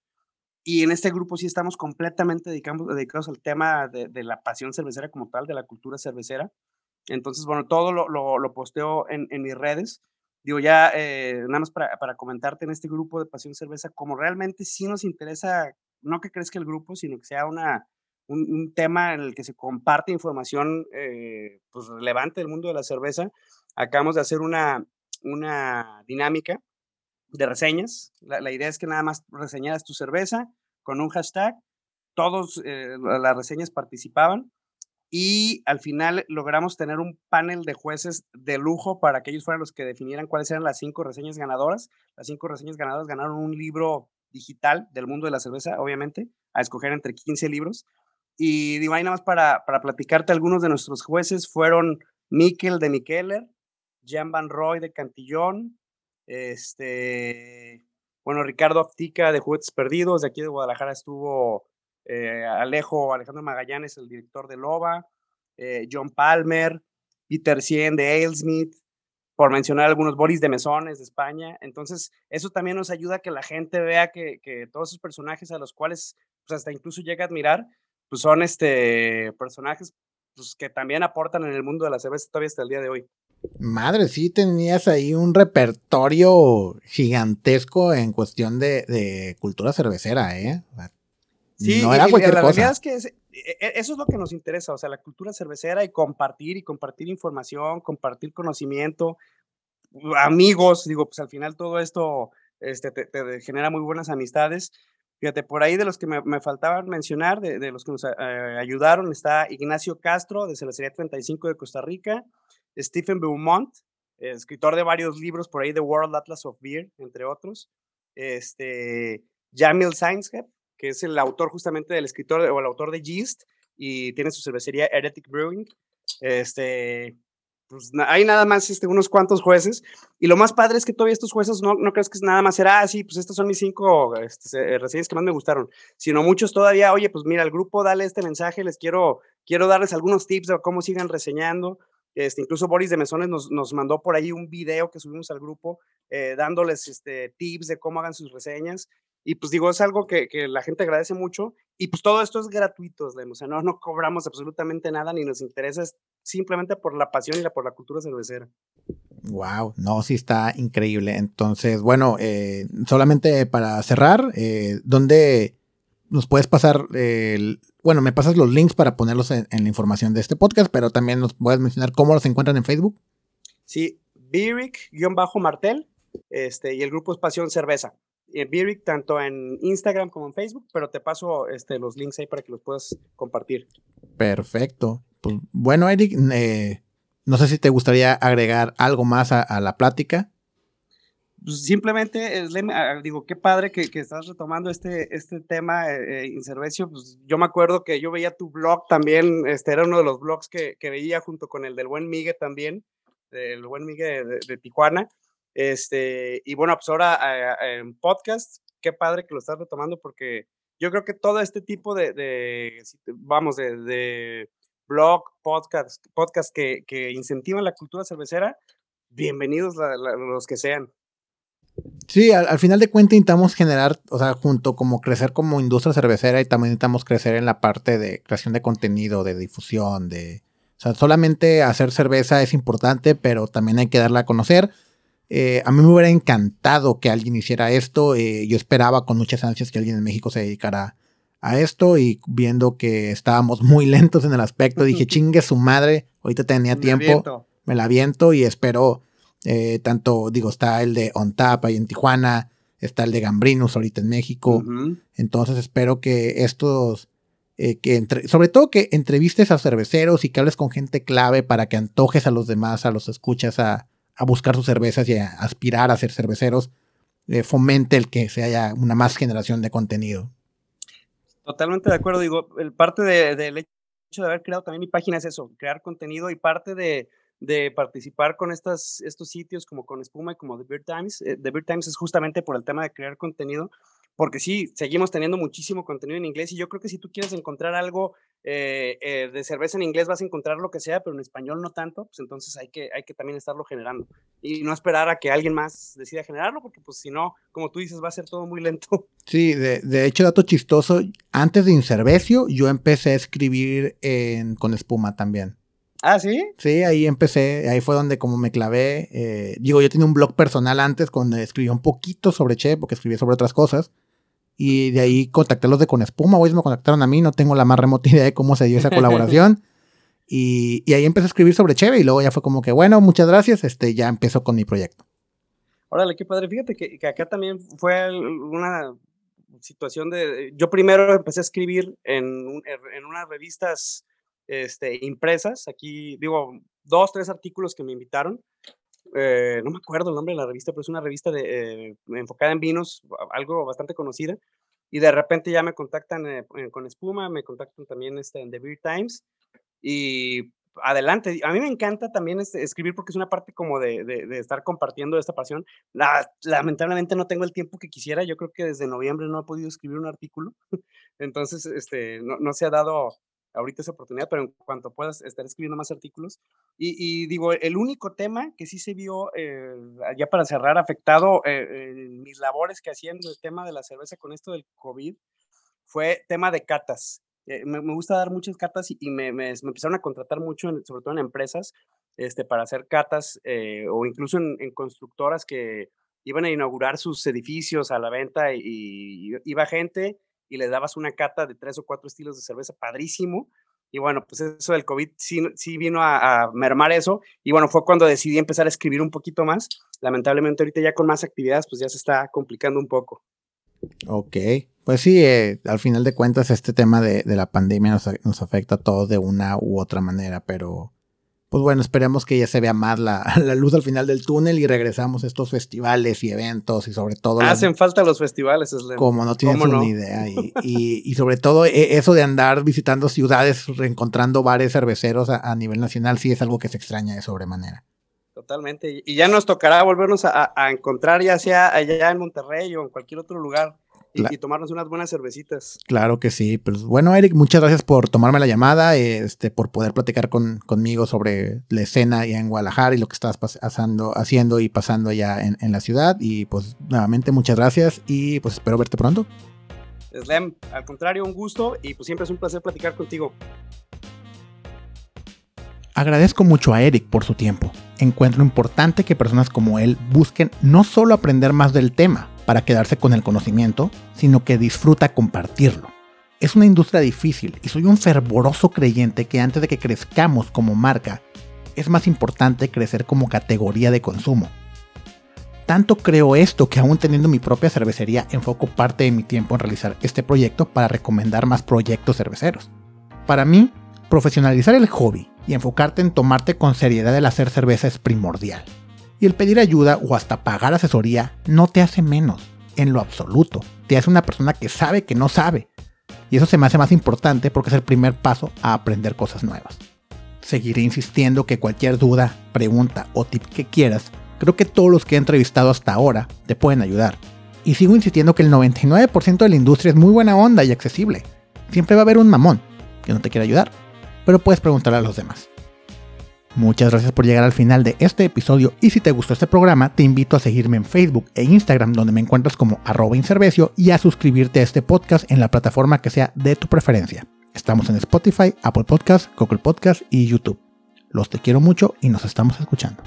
Y en este grupo sí estamos completamente dedicados, dedicados al tema de, la pasión cervecera como tal, de la cultura cervecera. Entonces, bueno, todo lo, lo, posteo en, en, mis redes. Digo, ya eh, nada más para, para, comentarte en este grupo de Pasión Cerveza, como realmente sí nos interesa, no que crezca el grupo, sino que sea una, un, un tema en el que se comparte información eh, pues, relevante del mundo de la cerveza. Acabamos de hacer una, una dinámica de reseñas. La, idea es que nada más reseñaras tu cerveza con un hashtag. Todos eh, las reseñas participaban y al final logramos tener un panel de jueces de lujo para que ellos fueran los que definieran cuáles eran las cinco reseñas ganadoras. Las cinco reseñas ganadoras ganaron un libro digital del mundo de la cerveza, obviamente, a escoger entre 15 libros. Y digo, ahí nada más para, para platicarte, algunos de nuestros jueces fueron Mikkel de Mikeller, Jan Van Roy de Cantillón, este, bueno, Ricardo Aftica de Juguetes Perdidos, de aquí de Guadalajara estuvo eh, Alejo Alejandro Magallanes, el director de Loba, eh, John Palmer, Peter Cien de Alesmith, por mencionar algunos, Boris de Mesones de España. Entonces, eso también nos ayuda a que la gente vea que, que todos esos personajes a los cuales pues, hasta incluso llega a admirar, pues son este, personajes pues, que también aportan en el mundo de la cerveza todavía hasta el día de hoy. Madre, sí tenías ahí un repertorio gigantesco en cuestión de, de cultura cervecera, ¿eh? Sí, no era y, cualquier la cosa. realidad es que es, e, e, eso es lo que nos interesa, o sea, la cultura cervecera y compartir y compartir información, compartir conocimiento, amigos, digo, pues al final todo esto este, te, te genera muy buenas amistades. Fíjate, por ahí de los que me, me faltaban mencionar, de, de, los que nos eh, ayudaron, está Ignacio Castro, de Cervecería 35 de Costa Rica, Stephen Beaumont, escritor de varios libros por ahí, The World Atlas of Beer, entre otros, este, Jamil Sainshead, que es el autor justamente del escritor o el autor de Yeast y tiene su cervecería Heretic Brewing. Este, pues hay nada más este, unos cuantos jueces. Y lo más padre es que todavía estos jueces no, no crees que es nada más así, ah, pues estos son mis cinco este, reseñas que más me gustaron, sino muchos todavía, oye, pues mira, el grupo, dale este mensaje, les quiero, quiero darles algunos tips de cómo sigan reseñando. Este, incluso Boris de Mesones nos, nos, mandó por ahí un video que subimos al grupo eh, dándoles este, tips de cómo hagan sus reseñas. Y pues digo, es algo que, que, la gente agradece mucho. Y pues todo esto es gratuito, o sea, no, no cobramos absolutamente nada ni nos interesa, es simplemente por la pasión y la, por la cultura cervecera. Wow, no, sí está increíble. Entonces, bueno, eh, solamente para cerrar, eh, ¿dónde nos puedes pasar el, bueno, me pasas los links para ponerlos en, en, la información de este podcast, pero también nos puedes mencionar cómo los encuentran en Facebook. Sí, Biric-Martel, este, y el grupo es Pasión Cerveza. Biric tanto en Instagram como en Facebook, pero te paso este, los links ahí para que los puedas compartir. Perfecto. Pues, bueno, Eric, eh, no sé si te gustaría agregar algo más a, a la plática. Pues simplemente, eh, digo, qué padre que, estás retomando este, este tema, eh, Inservecio. Pues yo me acuerdo que yo veía tu blog también, este era uno de los blogs que, que veía junto con el del buen Migue también, el buen Migue de, Tijuana. Este, y bueno, pues ahora eh, en podcast, qué padre que lo estás retomando porque yo creo que todo este tipo de, de vamos, de, blog, podcast, podcast que, que, incentivan la cultura cervecera, bienvenidos los que sean. Sí, al, al, final de cuentas intentamos generar, o sea, junto como crecer como industria cervecera y también intentamos crecer en la parte de creación de contenido, de difusión, de... O sea, solamente hacer cerveza es importante, pero también hay que darla a conocer. Eh, a mí me hubiera encantado que alguien hiciera esto. Eh, yo esperaba con muchas ansias que alguien en México se dedicara a esto y viendo que estábamos muy lentos en el aspecto, dije, chingue su madre, ahorita tenía tiempo, me la viento y espero eh, tanto, digo, está el de On Tap ahí en Tijuana, está el de Gambrinus ahorita en México. Uh -huh. Entonces espero que estos, eh, que entre, sobre todo que entrevistes a cerveceros y que hables con gente clave para que antojes a los demás, a los escuchas a, a buscar sus cervezas y a aspirar a ser cerveceros, eh, fomente el que se haya una más generación de contenido. Totalmente de acuerdo, digo, el parte del hecho de haber creado también mi página es eso, crear contenido y parte de, de participar con estas, estos sitios como con Espuma y como The Beer Times. Eh, The Beer Times es justamente por el tema de crear contenido, porque sí, seguimos teniendo muchísimo contenido en inglés y yo creo que si tú quieres encontrar algo eh, eh, de cerveza en inglés vas a encontrar lo que sea, pero en español no tanto, pues entonces hay que, hay que también estarlo generando y no esperar a que alguien más decida generarlo, porque pues si no, como tú dices, va a ser todo muy lento. Sí, de, de hecho, dato chistoso, antes de Incervecio yo empecé a escribir con espuma también. Ah, sí. Sí, ahí empecé, ahí fue donde como me clavé. Eh, digo, yo tenía un blog personal antes donde escribía un poquito sobre Che, porque escribía sobre otras cosas. Y de ahí contacté a los de Con Espuma, hoy me contactaron a mí, no tengo la más remota idea de cómo se dio esa colaboración. y, y, ahí empecé a escribir sobre Cheve y luego ya fue como que, bueno, muchas gracias, este, ya empezó con mi proyecto. Órale, qué padre. Fíjate que, que acá también fue una situación de... Yo primero empecé a escribir en, en unas revistas este, impresas. Aquí digo, dos, tres artículos que me invitaron. Eh, no me acuerdo el nombre de la revista, pero es una revista eh, enfocada en vinos, algo bastante conocida. Y de repente ya me contactan eh, con Espuma, me contactan también este, en The Beer Times. Y adelante. A mí me encanta también este, escribir porque es una parte como de, estar compartiendo esta pasión. La, lamentablemente no tengo el tiempo que quisiera. Yo creo que desde noviembre no he podido escribir un artículo. Entonces, este, no se ha dado ahorita esa oportunidad, pero en cuanto puedas estar escribiendo más artículos. Y, digo, el único tema que sí se vio, eh, ya para cerrar, afectado eh, en mis labores que hacía en el tema de la cerveza con esto del COVID, fue tema de catas. Eh, me, gusta dar muchas catas y, me, me, empezaron a contratar mucho, sobre todo en empresas, este, para hacer catas o incluso en, constructoras que iban a inaugurar sus edificios a la venta y, y iba gente y le dabas una cata de tres o cuatro estilos de cerveza padrísimo. Y bueno, pues eso del COVID sí, sí vino a, mermar eso. Y bueno, fue cuando decidí empezar a escribir un poquito más. Lamentablemente ahorita ya con más actividades, pues ya se está complicando un poco. Ok, pues sí, eh, al final de cuentas este tema de, de la pandemia nos, nos, afecta a todos de una u otra manera, pero pues bueno, esperemos que ya se vea más la, luz al final del túnel y regresamos a estos festivales y eventos y sobre todo... Hacen falta los festivales, Como no tienes ni idea. Y, sobre todo e, eso de andar visitando ciudades, reencontrando bares cerveceros a, nivel nacional, sí es algo que se extraña de sobremanera. Totalmente. Y ya nos tocará volvernos a, a encontrar ya sea allá en Monterrey o en cualquier otro lugar y, tomarnos unas buenas cervecitas. Claro que sí. Pues bueno, Eric, muchas gracias por tomarme la llamada, este, por poder platicar con, conmigo sobre la escena allá en Guadalajara y lo que estás pasando, haciendo y pasando allá en, en, la ciudad. Y pues nuevamente muchas gracias y pues espero verte pronto. Slam, al contrario, un gusto y pues siempre es un placer platicar contigo. Agradezco mucho a Eric por su tiempo. Encuentro importante que personas como él busquen no solo aprender más del tema, para quedarse con el conocimiento, sino que disfruta compartirlo. Es una industria difícil y soy un fervoroso creyente que antes de que crezcamos como marca, es más importante crecer como categoría de consumo. Tanto creo esto que aún teniendo mi propia cervecería enfoco parte de mi tiempo en realizar este proyecto para recomendar más proyectos cerveceros. Para mí, profesionalizar el hobby y enfocarte en tomarte con seriedad el hacer cerveza es primordial y el pedir ayuda o hasta pagar asesoría no te hace menos, en lo absoluto. Te hace una persona que sabe que no sabe. Y eso se me hace más importante porque es el primer paso a aprender cosas nuevas. Seguiré insistiendo que cualquier duda, pregunta o tip que quieras, creo que todos los que he entrevistado hasta ahora te pueden ayudar. Y sigo insistiendo que el 99% de la industria es muy buena onda y accesible. Siempre va a haber un mamón que no te quiere ayudar, pero puedes preguntarle a los demás. Muchas gracias por llegar al final de este episodio y si te gustó este programa te invito a seguirme en Facebook e Instagram donde me encuentras como arroba inservecio y a suscribirte a este podcast en la plataforma que sea de tu preferencia. Estamos en Spotify, Apple Podcast, Google Podcast y YouTube. Los te quiero mucho y nos estamos escuchando.